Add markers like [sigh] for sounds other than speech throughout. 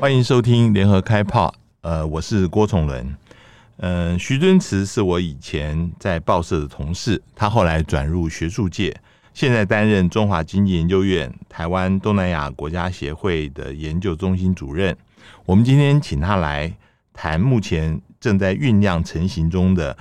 欢迎收听联合开炮。呃，我是郭崇伦。嗯、呃，徐敦慈是我以前在报社的同事，他后来转入学术界，现在担任中华经济研究院台湾东南亚国家协会的研究中心主任。我们今天请他来谈目前正在酝酿成型中的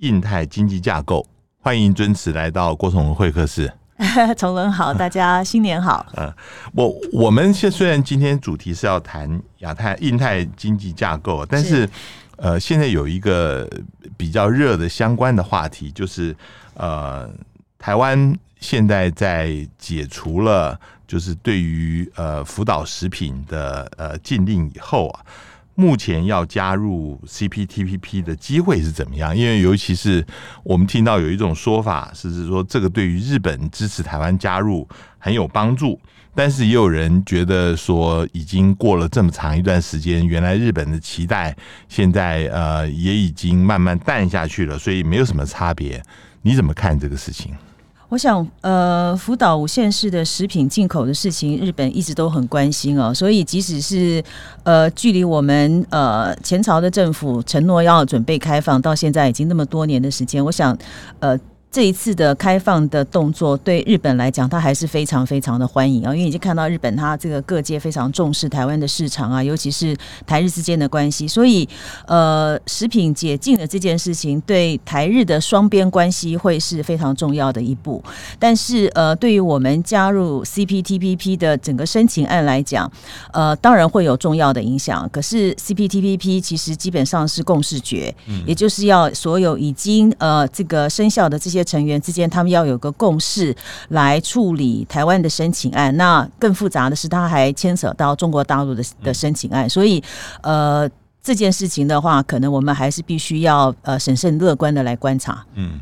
印太经济架构。欢迎尊慈来到郭崇伦会客室。[laughs] 崇文好，大家新年好。[laughs] 嗯，我我们现虽然今天主题是要谈亚太印太经济架构，但是，是呃，现在有一个比较热的相关的话题，就是呃，台湾现在在解除了就是对于呃福岛食品的呃禁令以后啊。目前要加入 CPTPP 的机会是怎么样？因为尤其是我们听到有一种说法，是是说这个对于日本支持台湾加入很有帮助，但是也有人觉得说，已经过了这么长一段时间，原来日本的期待现在呃也已经慢慢淡下去了，所以没有什么差别。你怎么看这个事情？我想，呃，福岛五县市的食品进口的事情，日本一直都很关心哦。所以，即使是呃，距离我们呃前朝的政府承诺要准备开放，到现在已经那么多年的时间，我想，呃。这一次的开放的动作，对日本来讲，它还是非常非常的欢迎啊！因为已经看到日本它这个各界非常重视台湾的市场啊，尤其是台日之间的关系，所以呃，食品解禁的这件事情，对台日的双边关系会是非常重要的一步。但是呃，对于我们加入 CPTPP 的整个申请案来讲，呃，当然会有重要的影响。可是 CPTPP 其实基本上是共识决，也就是要所有已经呃这个生效的这些。成员之间，他们要有个共识来处理台湾的申请案。那更复杂的是，他还牵扯到中国大陆的的申请案。所以，呃，这件事情的话，可能我们还是必须要呃审慎乐观的来观察。嗯，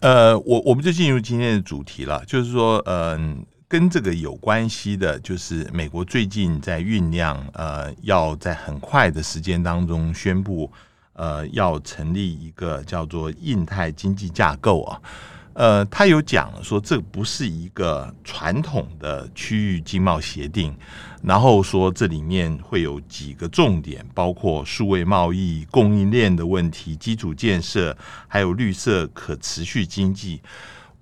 呃，我我们就进入今天的主题了，就是说，嗯、呃，跟这个有关系的，就是美国最近在酝酿，呃，要在很快的时间当中宣布。呃，要成立一个叫做印太经济架构啊，呃，他有讲说这不是一个传统的区域经贸协定，然后说这里面会有几个重点，包括数位贸易、供应链的问题、基础建设，还有绿色可持续经济。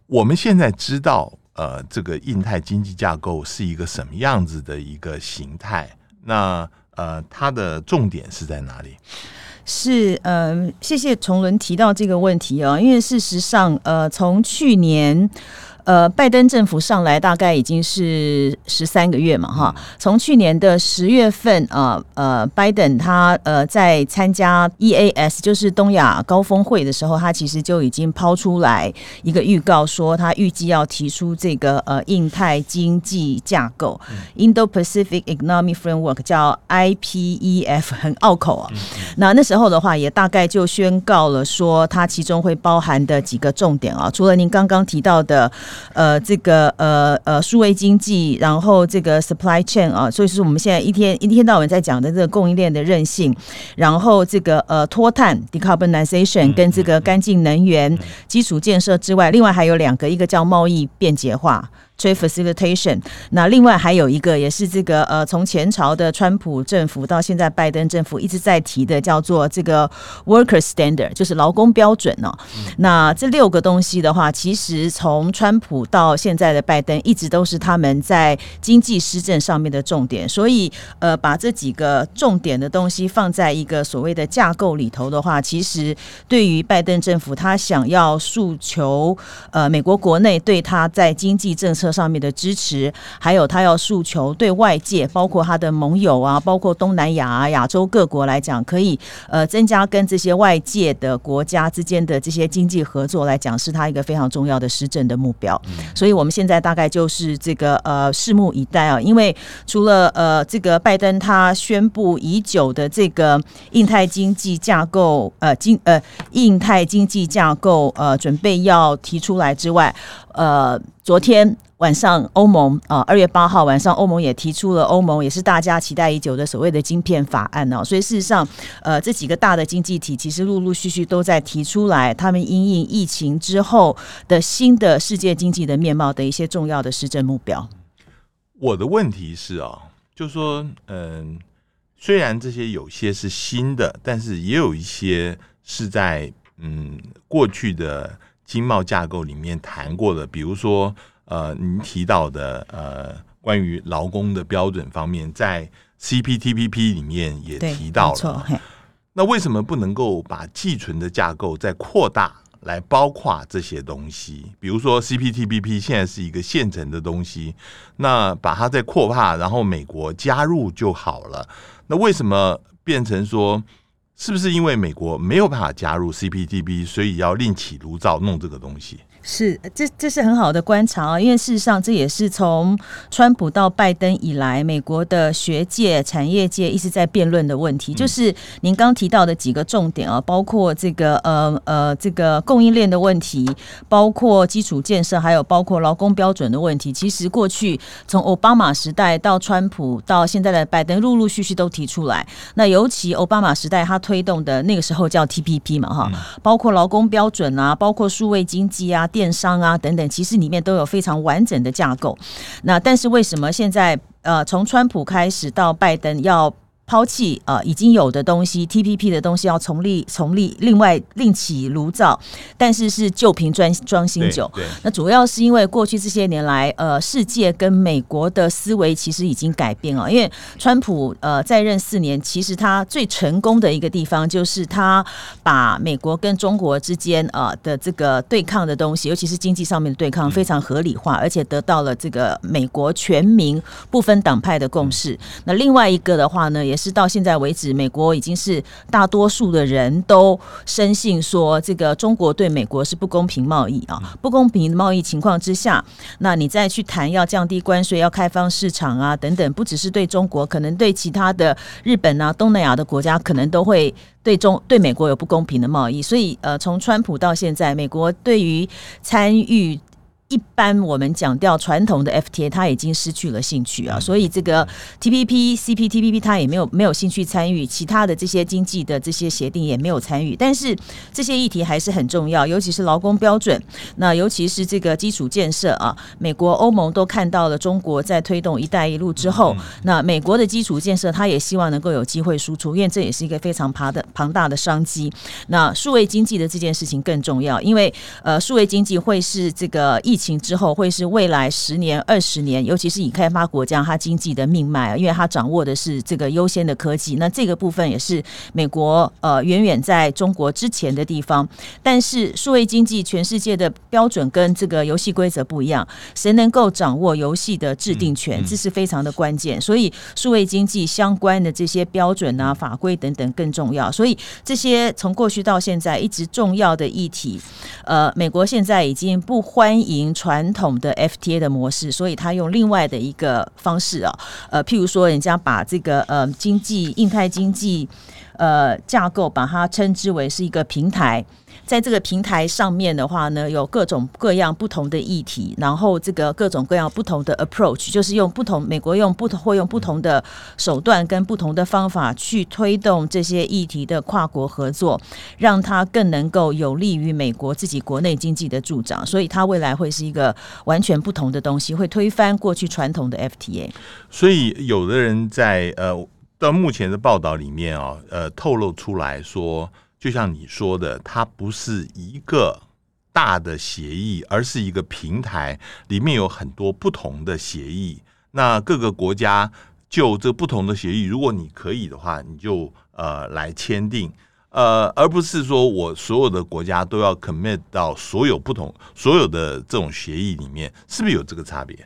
我们现在知道，呃，这个印太经济架构是一个什么样子的一个形态？那呃，它的重点是在哪里？是，呃，谢谢崇伦提到这个问题哦，因为事实上，呃，从去年。呃，拜登政府上来大概已经是十三个月嘛，哈。从去年的十月份啊，呃，拜登他呃在参加 EAS 就是东亚高峰会的时候，他其实就已经抛出来一个预告，说他预计要提出这个呃印太经济架构 （Indo-Pacific Economic Framework） 叫 IPEF，很拗口啊。那那时候的话，也大概就宣告了说，它其中会包含的几个重点啊，除了您刚刚提到的。呃，这个呃呃，数位经济，然后这个 supply chain 啊，所以说我们现在一天一天到晚在讲的这个供应链的韧性，然后这个呃脱碳 decarbonization 跟这个干净能源基础建设之外，另外还有两个，一个叫贸易便捷化。Trade facilitation，那另外还有一个也是这个呃，从前朝的川普政府到现在拜登政府一直在提的，叫做这个 worker standard，就是劳工标准哦。嗯、那这六个东西的话，其实从川普到现在的拜登，一直都是他们在经济施政上面的重点。所以呃，把这几个重点的东西放在一个所谓的架构里头的话，其实对于拜登政府，他想要诉求呃美国国内对他在经济政策。上面的支持，还有他要诉求对外界，包括他的盟友啊，包括东南亚啊、亚洲各国来讲，可以呃增加跟这些外界的国家之间的这些经济合作来讲，是他一个非常重要的施政的目标。所以，我们现在大概就是这个呃拭目以待啊，因为除了呃这个拜登他宣布已久的这个印太经济架构呃经呃印太经济架构呃准备要提出来之外，呃昨天。晚上，欧盟啊，二月八号晚上，欧盟也提出了欧盟也是大家期待已久的所谓的晶片法案哦。所以事实上，呃，这几个大的经济体其实陆陆续续都在提出来，他们因应疫情之后的新的世界经济的面貌的一些重要的施政目标。我的问题是啊，就说，嗯，虽然这些有些是新的，但是也有一些是在嗯过去的经贸架构里面谈过的，比如说呃您提到的呃关于劳工的标准方面，在 CPTPP 里面也提到了。那为什么不能够把寄存的架构再扩大？来包括这些东西，比如说 CPTPP 现在是一个现成的东西，那把它再扩大，然后美国加入就好了。那为什么变成说，是不是因为美国没有办法加入 CPTP，所以要另起炉灶弄这个东西？是，这这是很好的观察啊，因为事实上这也是从川普到拜登以来，美国的学界、产业界一直在辩论的问题，就是您刚提到的几个重点啊，包括这个呃呃这个供应链的问题，包括基础建设，还有包括劳工标准的问题。其实过去从奥巴马时代到川普到现在的拜登，陆陆续续都提出来。那尤其奥巴马时代他推动的那个时候叫 TPP 嘛哈，包括劳工标准啊，包括数位经济啊。电商啊等等，其实里面都有非常完整的架构。那但是为什么现在呃，从川普开始到拜登要抛弃呃已经有的东西，TPP 的东西要重立重立，另外另起炉灶，但是是旧瓶装装新酒。那主要是因为过去这些年来，呃，世界跟美国的思维其实已经改变了。因为川普呃在任四年，其实他最成功的一个地方就是他把美国跟中国之间呃的这个对抗的东西，尤其是经济上面的对抗，非常合理化，而且得到了这个美国全民不分党派的共识。那另外一个的话呢，也是到现在为止，美国已经是大多数的人都深信说，这个中国对美国是不公平贸易啊，不公平贸易情况之下，那你再去谈要降低关税、要开放市场啊等等，不只是对中国，可能对其他的日本啊、东南亚的国家，可能都会对中对美国有不公平的贸易。所以，呃，从川普到现在，美国对于参与。一般我们讲掉传统的 FTA，他已经失去了兴趣啊，所以这个 TPP、CPTPP 他也没有没有兴趣参与，其他的这些经济的这些协定也没有参与。但是这些议题还是很重要，尤其是劳工标准，那尤其是这个基础建设啊，美国、欧盟都看到了中国在推动“一带一路”之后，那美国的基础建设，他也希望能够有机会输出，因为这也是一个非常庞的庞大的商机。那数位经济的这件事情更重要，因为呃，数位经济会是这个疫情之后会是未来十年、二十年，尤其是以开发国家，它经济的命脉啊，因为它掌握的是这个优先的科技。那这个部分也是美国呃远远在中国之前的地方。但是数位经济，全世界的标准跟这个游戏规则不一样，谁能够掌握游戏的制定权，这是非常的关键。所以数位经济相关的这些标准啊、法规等等更重要。所以这些从过去到现在一直重要的议题，呃，美国现在已经不欢迎传统的 FTA 的模式，所以他用另外的一个方式啊，呃，譬如说，人家把这个呃经济印太经济呃架构，把它称之为是一个平台。在这个平台上面的话呢，有各种各样不同的议题，然后这个各种各样不同的 approach，就是用不同美国用不同会用不同的手段跟不同的方法去推动这些议题的跨国合作，让它更能够有利于美国自己国内经济的助长。所以它未来会是一个完全不同的东西，会推翻过去传统的 FTA。所以有的人在呃到目前的报道里面啊，呃透露出来说。就像你说的，它不是一个大的协议，而是一个平台，里面有很多不同的协议。那各个国家就这不同的协议，如果你可以的话，你就呃来签订。呃，而不是说我所有的国家都要 commit 到所有不同所有的这种协议里面，是不是有这个差别？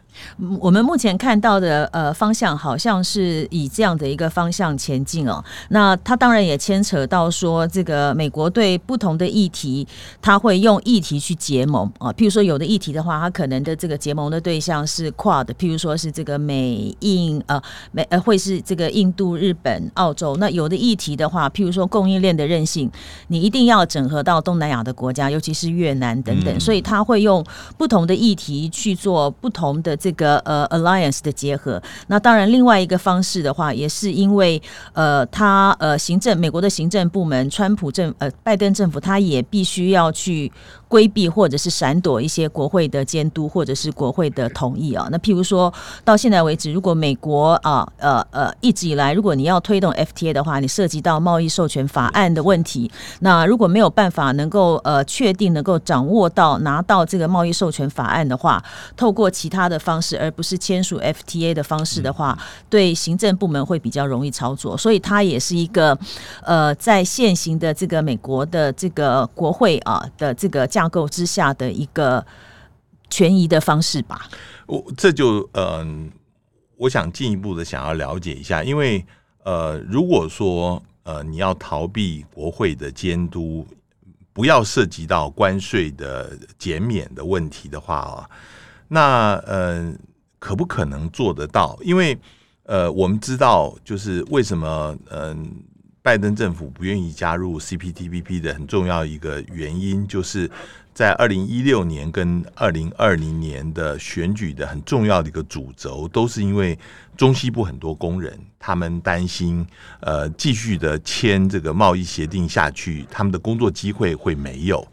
我们目前看到的呃方向，好像是以这样的一个方向前进哦。那它当然也牵扯到说，这个美国对不同的议题，它会用议题去结盟啊。譬如说，有的议题的话，它可能的这个结盟的对象是 Quad，譬如说是这个美印呃美呃会是这个印度、日本、澳洲。那有的议题的话，譬如说供应链的韧性，你一定要整合到东南亚的国家，尤其是越南等等。所以他会用不同的议题去做不同的。这个呃，alliance 的结合，那当然另外一个方式的话，也是因为呃，他呃，行政美国的行政部门，川普政呃，拜登政府，他也必须要去规避或者是闪躲一些国会的监督或者是国会的同意啊。那譬如说到现在为止，如果美国啊呃呃一直以来，如果你要推动 FTA 的话，你涉及到贸易授权法案的问题，那如果没有办法能够呃确定能够掌握到拿到这个贸易授权法案的话，透过其他的方式，而不是签署 FTA 的方式的话，对行政部门会比较容易操作。所以它也是一个呃在现行的这个美国的这个国会啊的这个架构之下的一个权宜的方式吧。我这就嗯、我想进一步的想要了解一下，因为呃，如果说呃你要逃避国会的监督，不要涉及到关税的减免的问题的话啊，那呃可不可能做得到？因为呃我们知道，就是为什么嗯。拜登政府不愿意加入 CPTPP 的很重要一个原因，就是在二零一六年跟二零二零年的选举的很重要的一个主轴，都是因为中西部很多工人他们担心，呃，继续的签这个贸易协定下去，他们的工作机会会没有。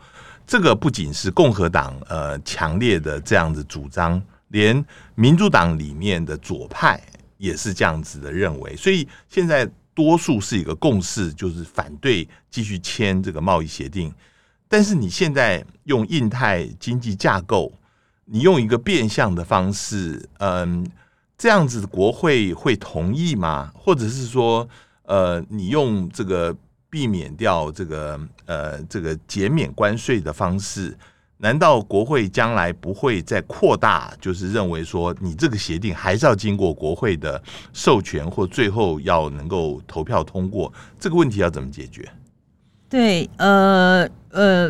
这个不仅是共和党呃强烈的这样子主张，连民主党里面的左派也是这样子的认为，所以现在。多数是一个共识，就是反对继续签这个贸易协定。但是你现在用印太经济架构，你用一个变相的方式，嗯，这样子国会会同意吗？或者是说，呃，你用这个避免掉这个呃这个减免关税的方式？难道国会将来不会再扩大？就是认为说，你这个协定还是要经过国会的授权，或最后要能够投票通过？这个问题要怎么解决？对，呃呃，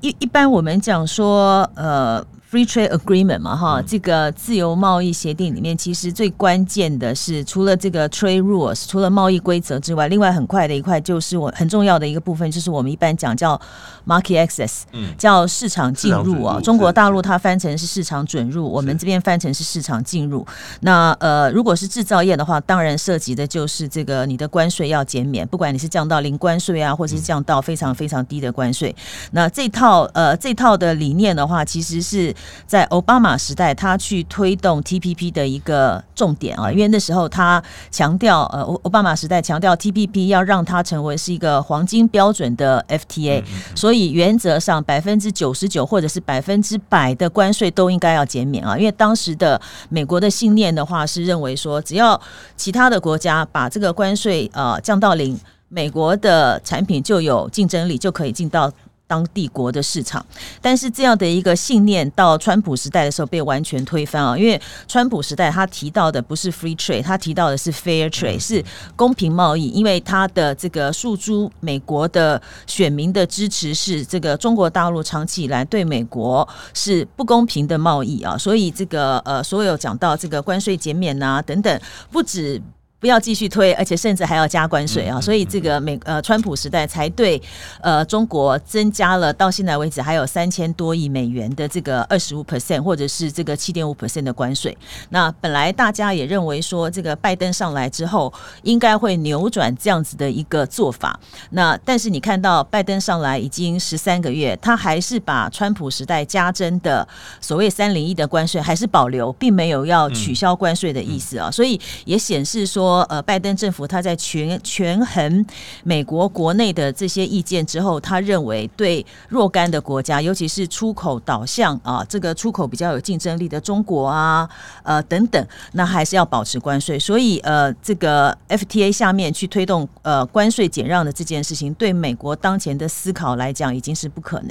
一一般我们讲说，呃。Free Trade Agreement 嘛，哈，这个自由贸易协定里面，其实最关键的是，除了这个 Trade Rules，除了贸易规则之外，另外很快的一块就是我很重要的一个部分，就是我们一般讲叫 Market Access，叫市场进入啊。中国大陆它翻成是市场准入，我们这边翻成是市场进入。那呃，如果是制造业的话，当然涉及的就是这个你的关税要减免，不管你是降到零关税啊，或者是降到非常非常低的关税。那这套呃这套的理念的话，其实是。在奥巴马时代，他去推动 TPP 的一个重点啊，因为那时候他强调，呃，奥奥巴马时代强调 TPP 要让它成为是一个黄金标准的 FTA，所以原则上百分之九十九或者是百分之百的关税都应该要减免啊，因为当时的美国的信念的话是认为说，只要其他的国家把这个关税呃降到零，美国的产品就有竞争力，就可以进到。当地国的市场，但是这样的一个信念到川普时代的时候被完全推翻啊！因为川普时代他提到的不是 free trade，他提到的是 fair trade，是公平贸易。因为他的这个诉诸美国的选民的支持是这个中国大陆长期以来对美国是不公平的贸易啊，所以这个呃，所有讲到这个关税减免啊等等，不止。不要继续推，而且甚至还要加关税啊！所以这个美呃川普时代才对呃中国增加了到现在为止还有三千多亿美元的这个二十五 percent 或者是这个七点五 percent 的关税。那本来大家也认为说这个拜登上来之后应该会扭转这样子的一个做法。那但是你看到拜登上来已经十三个月，他还是把川普时代加征的所谓三零一的关税还是保留，并没有要取消关税的意思啊！所以也显示说。呃，拜登政府他在权权衡美国国内的这些意见之后，他认为对若干的国家，尤其是出口导向啊，这个出口比较有竞争力的中国啊，呃等等，那还是要保持关税。所以呃，这个 FTA 下面去推动呃关税减让的这件事情，对美国当前的思考来讲已经是不可能。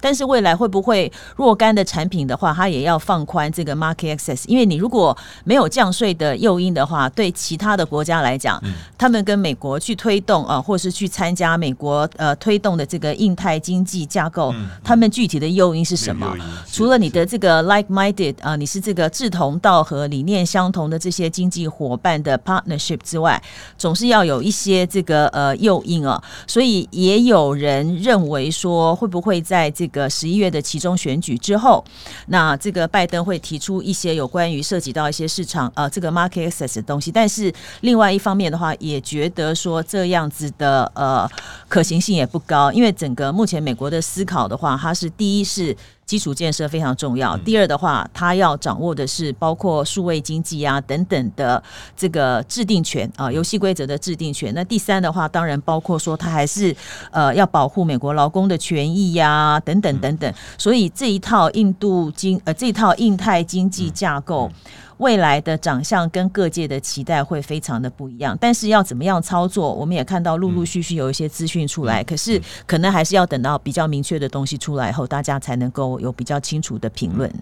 但是未来会不会若干的产品的话，它也要放宽这个 market access？因为你如果没有降税的诱因的话，对其他的国家来讲，他们跟美国去推动啊，或是去参加美国呃推动的这个印太经济架构，他们具体的诱因是什么？除了你的这个 like-minded 啊，你是这个志同道合、理念相同的这些经济伙伴的 partnership 之外，总是要有一些这个呃诱因啊。所以也有人认为说，会不会在这个十一月的其中选举之后，那这个拜登会提出一些有关于涉及到一些市场呃这个 market access 的东西，但是。另外一方面的话，也觉得说这样子的呃可行性也不高，因为整个目前美国的思考的话，它是第一是。基础建设非常重要。第二的话，他要掌握的是包括数位经济啊等等的这个制定权啊，游戏规则的制定权。那第三的话，当然包括说他还是呃要保护美国劳工的权益呀、啊，等等等等。所以这一套印度经呃这一套印太经济架构。未来的长相跟各界的期待会非常的不一样，但是要怎么样操作，我们也看到陆陆续续有一些资讯出来，可是可能还是要等到比较明确的东西出来后，大家才能够有比较清楚的评论。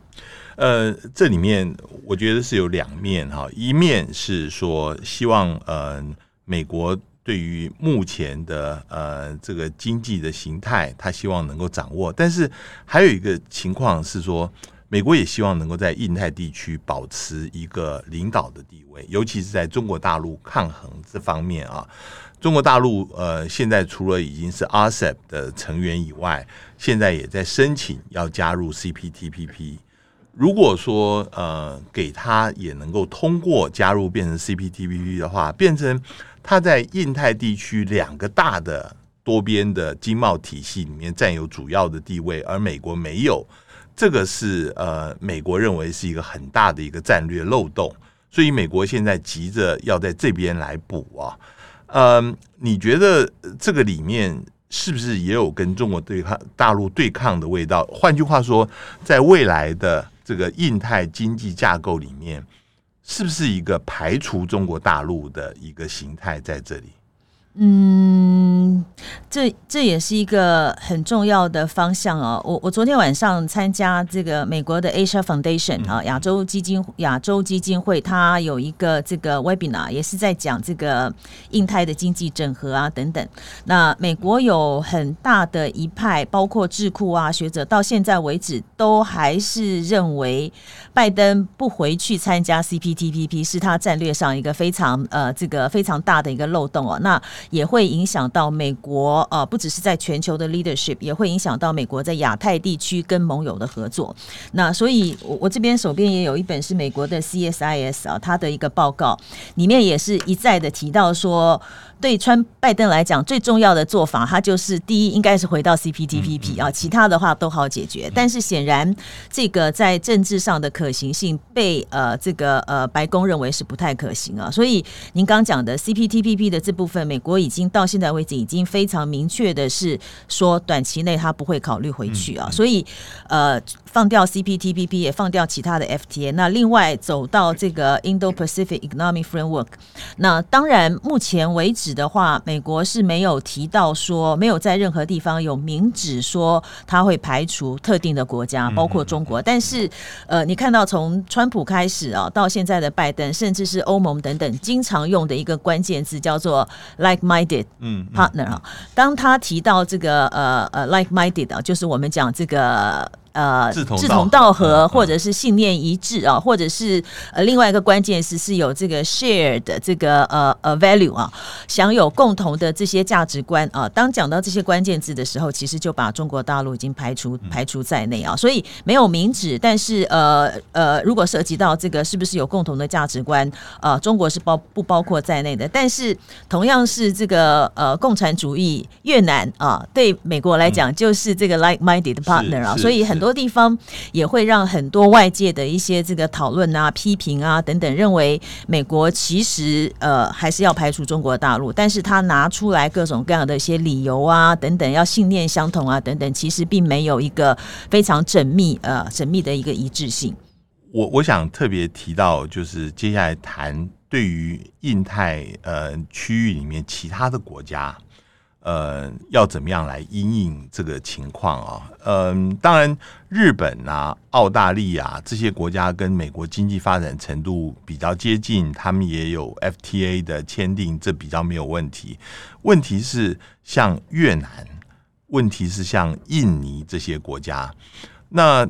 呃，这里面我觉得是有两面哈，一面是说希望呃美国对于目前的呃这个经济的形态，他希望能够掌握，但是还有一个情况是说。美国也希望能够在印太地区保持一个领导的地位，尤其是在中国大陆抗衡这方面啊。中国大陆呃，现在除了已经是 RCEP 的成员以外，现在也在申请要加入 CPTPP。如果说呃给他也能够通过加入变成 CPTPP 的话，变成他在印太地区两个大的多边的经贸体系里面占有主要的地位，而美国没有。这个是呃，美国认为是一个很大的一个战略漏洞，所以美国现在急着要在这边来补啊。嗯，你觉得这个里面是不是也有跟中国对抗、大陆对抗的味道？换句话说，在未来的这个印太经济架构里面，是不是一个排除中国大陆的一个形态在这里？嗯，这这也是一个很重要的方向哦。我我昨天晚上参加这个美国的 Asia Foundation 啊，亚洲基金亚洲基金会，它有一个这个 webinar，也是在讲这个印太的经济整合啊等等。那美国有很大的一派，包括智库啊学者，到现在为止都还是认为拜登不回去参加 CPTPP 是他战略上一个非常呃这个非常大的一个漏洞哦。那也会影响到美美国，呃，不只是在全球的 leadership，也会影响到美国在亚太地区跟盟友的合作。那所以，我我这边手边也有一本是美国的 CSIS 啊，它的一个报告，里面也是一再的提到说。对川拜登来讲，最重要的做法，他就是第一，应该是回到 CPTPP 啊，其他的话都好解决。但是显然，这个在政治上的可行性被呃这个呃白宫认为是不太可行啊。所以您刚讲的 CPTPP 的这部分，美国已经到现在为止已经非常明确的是说，短期内他不会考虑回去啊。所以呃。放掉 CPTPP 也放掉其他的 FTA，那另外走到这个 Indo-Pacific Economic Framework，那当然目前为止的话，美国是没有提到说，没有在任何地方有明指说他会排除特定的国家，包括中国。但是呃，你看到从川普开始啊，到现在的拜登，甚至是欧盟等等，经常用的一个关键字叫做 like-minded partner 啊。当他提到这个呃呃 like-minded 啊，就是我们讲这个。呃，志同道合，或者是信念一致啊，或者是呃，另外一个关键是是有这个 shared 的这个呃呃 value 啊，享有共同的这些价值观啊。当讲到这些关键字的时候，其实就把中国大陆已经排除排除在内啊。所以没有明指，但是呃呃，如果涉及到这个是不是有共同的价值观呃，中国是包不包括在内的。但是同样是这个呃共产主义，越南啊，对美国来讲就是这个 like-minded partner 啊，所以很。很多地方也会让很多外界的一些这个讨论啊、批评啊等等，认为美国其实呃还是要排除中国大陆，但是他拿出来各种各样的一些理由啊等等，要信念相同啊等等，其实并没有一个非常缜密呃缜密的一个一致性。我我想特别提到，就是接下来谈对于印太呃区域里面其他的国家。呃，要怎么样来因应这个情况啊？嗯、当然，日本啊、澳大利亚这些国家跟美国经济发展程度比较接近，他们也有 FTA 的签订，这比较没有问题。问题是像越南，问题是像印尼这些国家，那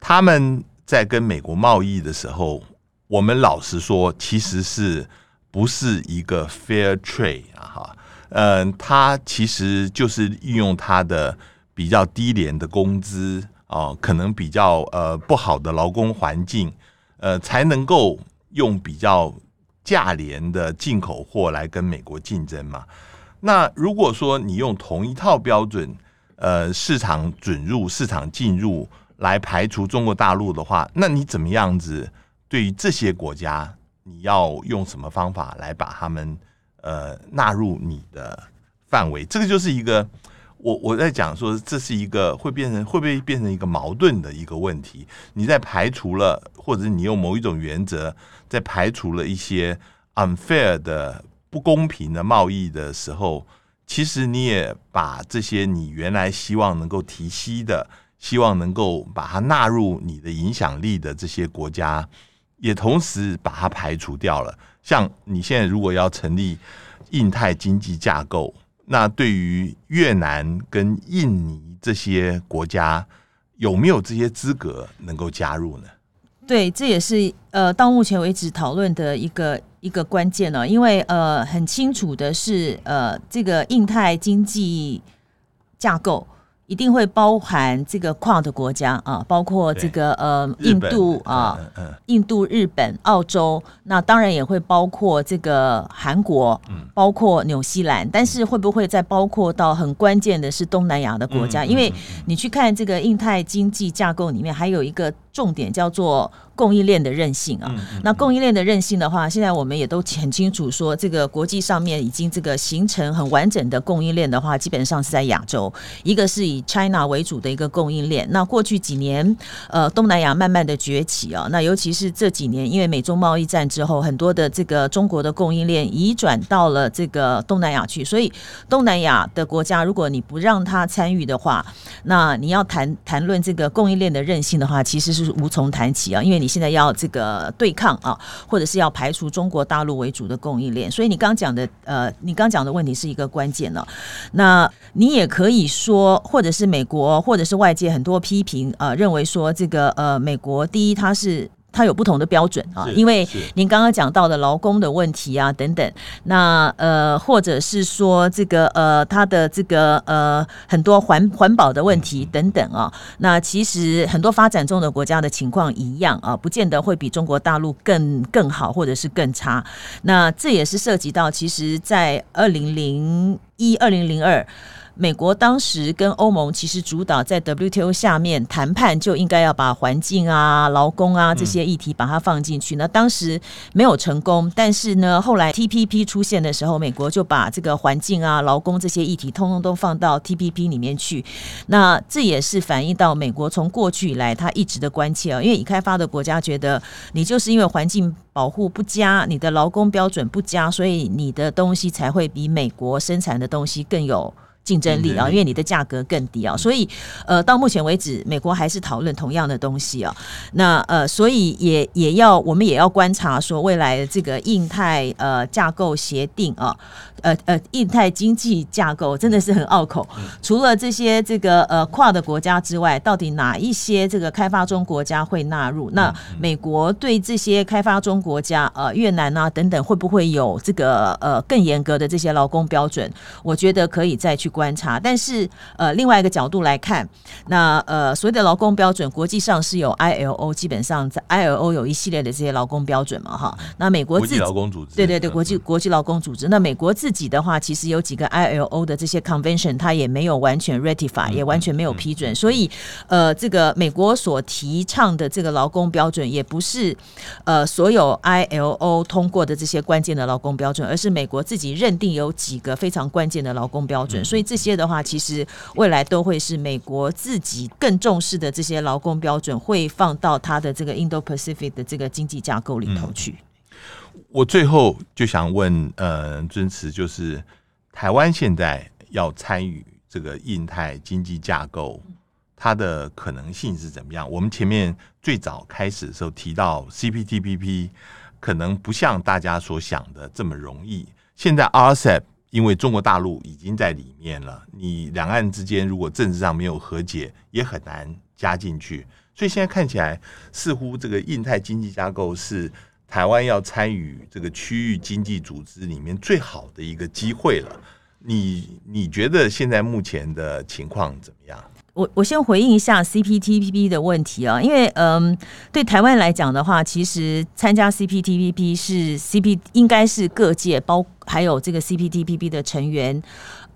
他们在跟美国贸易的时候，我们老实说，其实是不是一个 fair trade 啊？哈。嗯，他其实就是运用他的比较低廉的工资哦，可能比较呃不好的劳工环境，呃，才能够用比较价廉的进口货来跟美国竞争嘛。那如果说你用同一套标准，呃，市场准入、市场进入来排除中国大陆的话，那你怎么样子对于这些国家，你要用什么方法来把他们呃纳入你的范围？这个就是一个我我在讲说，这是一个会变成会不会变成一个矛盾的一个问题？你在排除了，或者你用某一种原则在排除了一些 unfair 的。不公平的贸易的时候，其实你也把这些你原来希望能够提息的、希望能够把它纳入你的影响力的这些国家，也同时把它排除掉了。像你现在如果要成立印太经济架构，那对于越南跟印尼这些国家，有没有这些资格能够加入呢？对，这也是呃，到目前为止讨论的一个一个关键呢，因为呃，很清楚的是，呃，这个印太经济架构。一定会包含这个 QUAD 的国家啊，包括这个呃印度啊，印度、日本、澳洲，那当然也会包括这个韩国，包括纽西兰。但是会不会再包括到很关键的是东南亚的国家？因为你去看这个印太经济架构里面，还有一个重点叫做供应链的韧性啊。那供应链的韧性的话，现在我们也都很清楚说，这个国际上面已经这个形成很完整的供应链的话，基本上是在亚洲，一个是以。China 为主的一个供应链，那过去几年，呃，东南亚慢慢的崛起啊，那尤其是这几年，因为美中贸易战之后，很多的这个中国的供应链移转到了这个东南亚去，所以东南亚的国家，如果你不让他参与的话，那你要谈谈论这个供应链的韧性的话，其实是无从谈起啊，因为你现在要这个对抗啊，或者是要排除中国大陆为主的供应链，所以你刚讲的，呃，你刚讲的问题是一个关键呢，那你也可以说，或者。是美国或者是外界很多批评呃，认为说这个呃，美国第一它是它有不同的标准啊，因为您刚刚讲到的劳工的问题啊等等，那呃或者是说这个呃它的这个呃很多环环保的问题等等啊，那其实很多发展中的国家的情况一样啊，不见得会比中国大陆更更好或者是更差，那这也是涉及到其实在二零零一二零零二。美国当时跟欧盟其实主导在 WTO 下面谈判，就应该要把环境啊、劳工啊这些议题把它放进去。那当时没有成功，但是呢，后来 TPP 出现的时候，美国就把这个环境啊、劳工这些议题通通都放到 TPP 里面去。那这也是反映到美国从过去以来他一直的关切啊，因为已开发的国家觉得你就是因为环境保护不佳，你的劳工标准不佳，所以你的东西才会比美国生产的东西更有。竞争力啊，因为你的价格更低啊，所以呃，到目前为止，美国还是讨论同样的东西啊。那呃，所以也也要我们也要观察说，未来的这个印太呃架构协定啊，呃呃，印太经济架构真的是很拗口。除了这些这个呃跨的国家之外，到底哪一些这个开发中国家会纳入？那美国对这些开发中国家呃越南啊等等，会不会有这个呃更严格的这些劳工标准？我觉得可以再去。观察，但是呃，另外一个角度来看，那呃，所谓的劳工标准，国际上是有 ILO，基本上在 ILO 有一系列的这些劳工标准嘛，哈。那美国自己国际劳工组织，对对对，国际国际劳工组织。那美国自己的话，其实有几个 ILO 的这些 convention，它也没有完全 ratify，也完全没有批准。所以呃，这个美国所提倡的这个劳工标准，也不是呃所有 ILO 通过的这些关键的劳工标准，而是美国自己认定有几个非常关键的劳工标准，所以。这些的话，其实未来都会是美国自己更重视的这些劳工标准，会放到它的这个 Indo-Pacific 的这个经济架构里头去。嗯、我最后就想问，呃，尊慈，就是台湾现在要参与这个印太经济架构，它的可能性是怎么样？我们前面最早开始的时候提到 CPTPP，可能不像大家所想的这么容易。现在 RCEP。因为中国大陆已经在里面了，你两岸之间如果政治上没有和解，也很难加进去。所以现在看起来，似乎这个印太经济架构是台湾要参与这个区域经济组织里面最好的一个机会了。你你觉得现在目前的情况怎么样？我我先回应一下 CPTPP 的问题啊，因为嗯，对台湾来讲的话，其实参加 CPTPP 是 CP 应该是各界包还有这个 CPTPP 的成员。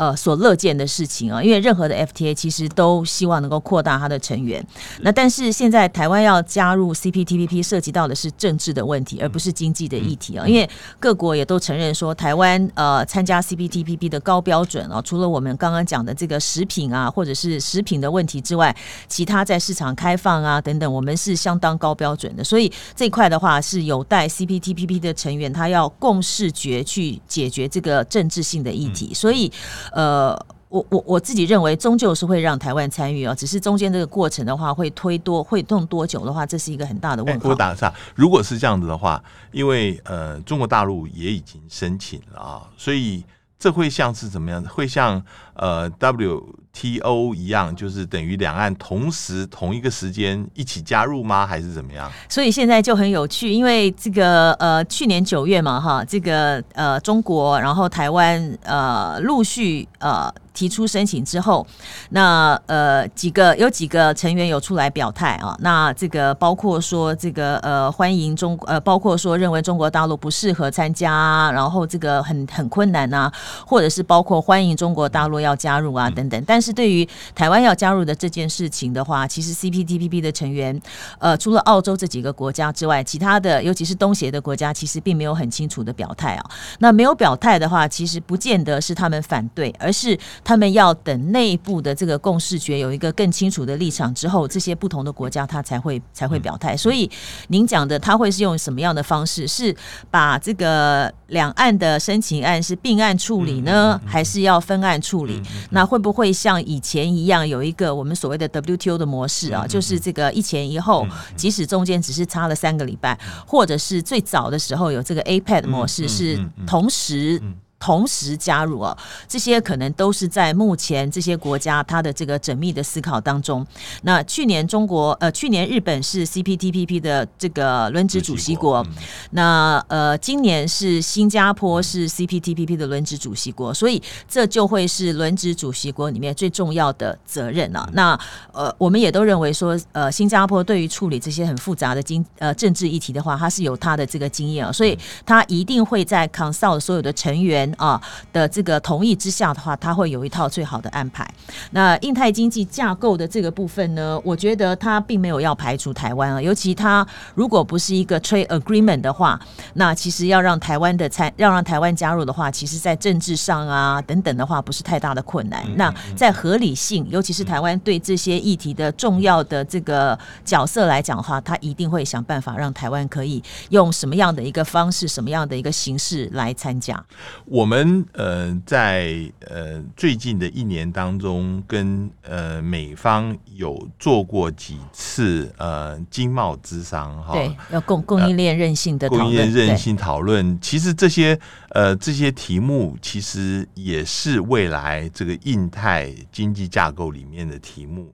呃，所乐见的事情啊，因为任何的 FTA 其实都希望能够扩大它的成员。那但是现在台湾要加入 CPTPP，涉及到的是政治的问题，而不是经济的议题啊。因为各国也都承认说，台湾呃参加 CPTPP 的高标准啊，除了我们刚刚讲的这个食品啊，或者是食品的问题之外，其他在市场开放啊等等，我们是相当高标准的。所以这一块的话，是有待 CPTPP 的成员他要共视觉去解决这个政治性的议题。所以。呃，我我我自己认为，终究是会让台湾参与啊，只是中间这个过程的话，会推多会动多久的话，这是一个很大的问题。我打一下，如果是这样子的话，因为呃，中国大陆也已经申请了啊，所以这会像是怎么样？会像呃 W。T O 一样，就是等于两岸同时同一个时间一起加入吗？还是怎么样？所以现在就很有趣，因为这个呃，去年九月嘛，哈，这个呃，中国然后台湾呃，陆续呃提出申请之后，那呃几个有几个成员有出来表态啊，那这个包括说这个呃欢迎中呃，包括说认为中国大陆不适合参加，然后这个很很困难啊，或者是包括欢迎中国大陆要加入啊等等，但是对于台湾要加入的这件事情的话，其实 CPTPP 的成员，呃，除了澳洲这几个国家之外，其他的尤其是东协的国家，其实并没有很清楚的表态啊。那没有表态的话，其实不见得是他们反对，而是他们要等内部的这个共识决有一个更清楚的立场之后，这些不同的国家他才会才会表态。所以您讲的他会是用什么样的方式？是把这个两岸的申请案是并案处理呢，还是要分案处理？那会不会像像以前一样有一个我们所谓的 WTO 的模式啊，就是这个一前一后，即使中间只是差了三个礼拜，或者是最早的时候有这个 APEC 模式是同时。同时加入哦，这些可能都是在目前这些国家它的这个缜密的思考当中。那去年中国呃，去年日本是 CPTPP 的这个轮值主席国，那呃，今年是新加坡是 CPTPP 的轮值主席国，所以这就会是轮值主席国里面最重要的责任啊。那呃，我们也都认为说，呃，新加坡对于处理这些很复杂的经呃政治议题的话，它是有它的这个经验啊，所以它一定会在 consult 所有的成员。啊的这个同意之下的话，他会有一套最好的安排。那印太经济架构的这个部分呢，我觉得他并没有要排除台湾啊，尤其他如果不是一个 trade agreement 的话，那其实要让台湾的参，要让台湾加入的话，其实在政治上啊等等的话，不是太大的困难。那在合理性，尤其是台湾对这些议题的重要的这个角色来讲的话，他一定会想办法让台湾可以用什么样的一个方式，什么样的一个形式来参加。我。我们呃在呃最近的一年当中，跟呃美方有做过几次呃经贸咨商哈，对，要供供应链韧性的讨论，供应链韧性讨论。其实这些呃这些题目，其实也是未来这个印太经济架构里面的题目。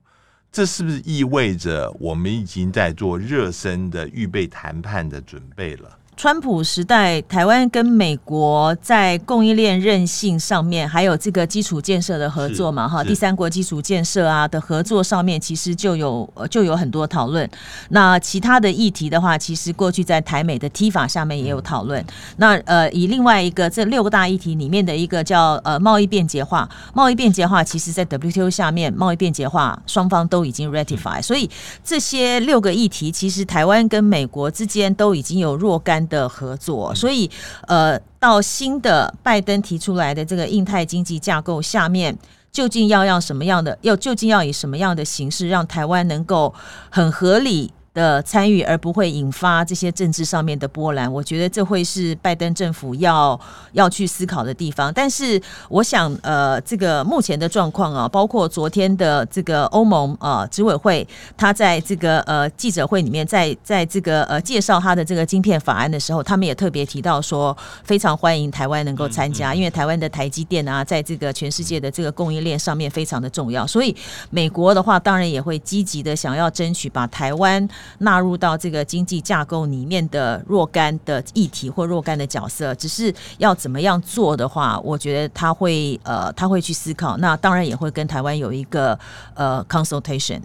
这是不是意味着我们已经在做热身的预备谈判的准备了？川普时代，台湾跟美国在供应链韧性上面，还有这个基础建设的合作嘛，哈，第三国基础建设啊的合作上面，其实就有就有很多讨论。那其他的议题的话，其实过去在台美的 TIFA 下面也有讨论。那呃，以另外一个这六个大议题里面的一个叫呃贸易便捷化，贸易便捷化，其实在 WTO 下面贸易便捷化双方都已经 ratify，所以这些六个议题，其实台湾跟美国之间都已经有若干的合作，所以呃，到新的拜登提出来的这个印太经济架构下面，究竟要让什么样的，要究竟要以什么样的形式，让台湾能够很合理的参与，而不会引发这些政治上面的波澜，我觉得这会是拜登政府要要去思考的地方。但是，我想，呃，这个目前的状况啊，包括昨天的这个欧盟啊执委会，他在这个呃记者会里面，在在这个呃介绍他的这个晶片法案的时候，他们也特别提到说，非常欢迎台湾能够参加，因为台湾的台积电啊，在这个全世界的这个供应链上面非常的重要。所以，美国的话，当然也会积极的想要争取把台湾。纳入到这个经济架构里面的若干的议题或若干的角色，只是要怎么样做的话，我觉得他会呃他会去思考。那当然也会跟台湾有一个呃 consultation。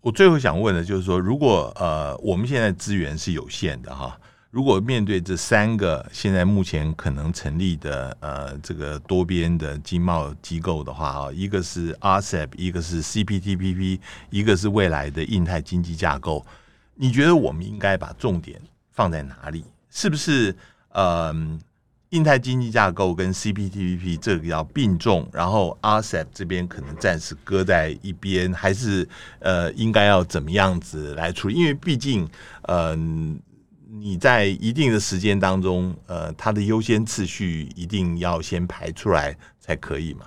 我最后想问的就是说，如果呃我们现在资源是有限的哈。如果面对这三个现在目前可能成立的呃这个多边的经贸机构的话啊，一个是 RCEP，一个是 CPTPP，一个是未来的印太经济架构，你觉得我们应该把重点放在哪里？是不是呃印太经济架构跟 CPTPP 这个要并重，然后 RCEP 这边可能暂时搁在一边，还是呃应该要怎么样子来处理？因为毕竟嗯。你在一定的时间当中，呃，它的优先次序一定要先排出来才可以嘛？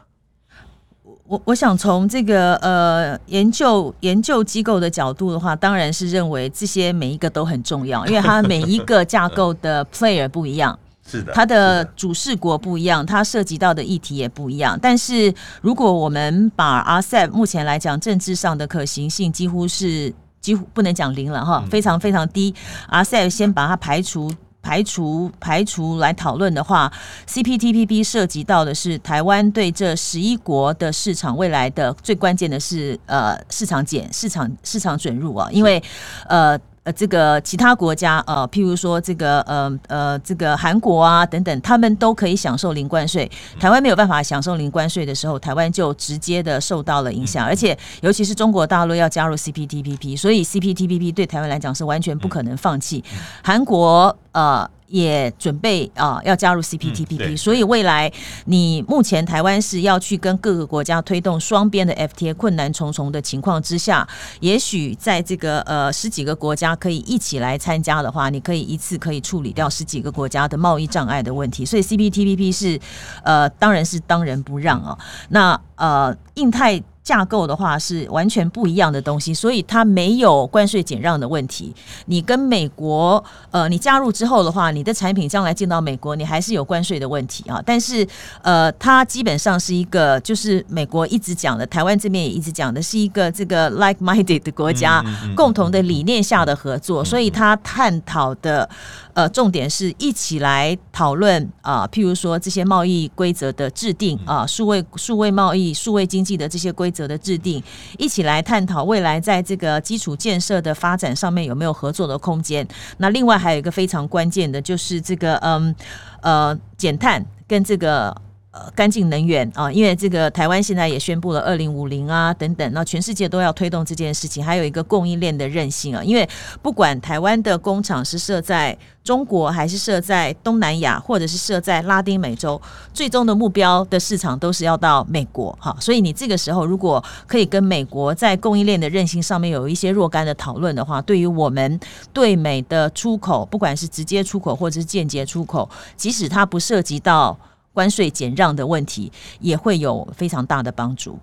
我我想从这个呃研究研究机构的角度的话，当然是认为这些每一个都很重要，因为它 [laughs] 每一个架构的 player 不一样，[laughs] 是的，它的主事国不一样，它涉及到的议题也不一样。但是如果我们把 RCEP 目前来讲，政治上的可行性几乎是。几乎不能讲零了哈，非常非常低。RCEP 先把它排除、排除、排除来讨论的话，CPTPP 涉及到的是台湾对这十一国的市场未来的最关键的是呃市场减、市场市场准入啊，因为呃。呃，这个其他国家，呃，譬如说这个，呃，呃，这个韩国啊等等，他们都可以享受零关税。台湾没有办法享受零关税的时候，台湾就直接的受到了影响。而且，尤其是中国大陆要加入 CPTPP，所以 CPTPP 对台湾来讲是完全不可能放弃。韩国，呃。也准备啊，要加入 CPTPP，嗯，所以未来你目前台湾是要去跟各个国家推动双边的 FTA，困难重重的情况之下，也许在这个呃十几个国家可以一起来参加的话，你可以一次可以处理掉十几个国家的贸易障碍的问题。所以 CPTPP 是呃当然是当仁不让啊。那呃印太。架构的话是完全不一样的东西，所以它没有关税减让的问题。你跟美国，呃，你加入之后的话，你的产品将来进到美国，你还是有关税的问题啊。但是，呃，它基本上是一个，就是美国一直讲的，台湾这边也一直讲的是一个这个 like-minded 的国家，共同的理念下的合作，所以它探讨的。呃，重点是一起来讨论啊，譬如说这些贸易规则的制定啊，数位数位贸易、数位经济的这些规则的制定，一起来探讨未来在这个基础建设的发展上面有没有合作的空间。那另外还有一个非常关键的，就是这个嗯呃减碳跟这个。呃，干净能源啊，因为这个台湾现在也宣布了二零五零啊等等，那全世界都要推动这件事情。还有一个供应链的韧性啊，因为不管台湾的工厂是设在中国，还是设在东南亚，或者是设在拉丁美洲，最终的目标的市场都是要到美国哈。所以你这个时候如果可以跟美国在供应链的韧性上面有一些若干的讨论的话，对于我们对美的出口，不管是直接出口或者是间接出口，即使它不涉及到。关税减让的问题也会有非常大的帮助。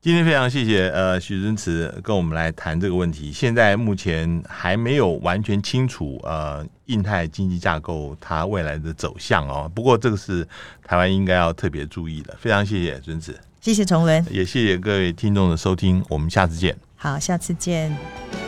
今天非常谢谢呃许尊慈跟我们来谈这个问题。现在目前还没有完全清楚呃印太经济架构它未来的走向哦。不过这个是台湾应该要特别注意的。非常谢谢尊慈，谢谢崇伦，也谢谢各位听众的收听。我们下次见。好，下次见。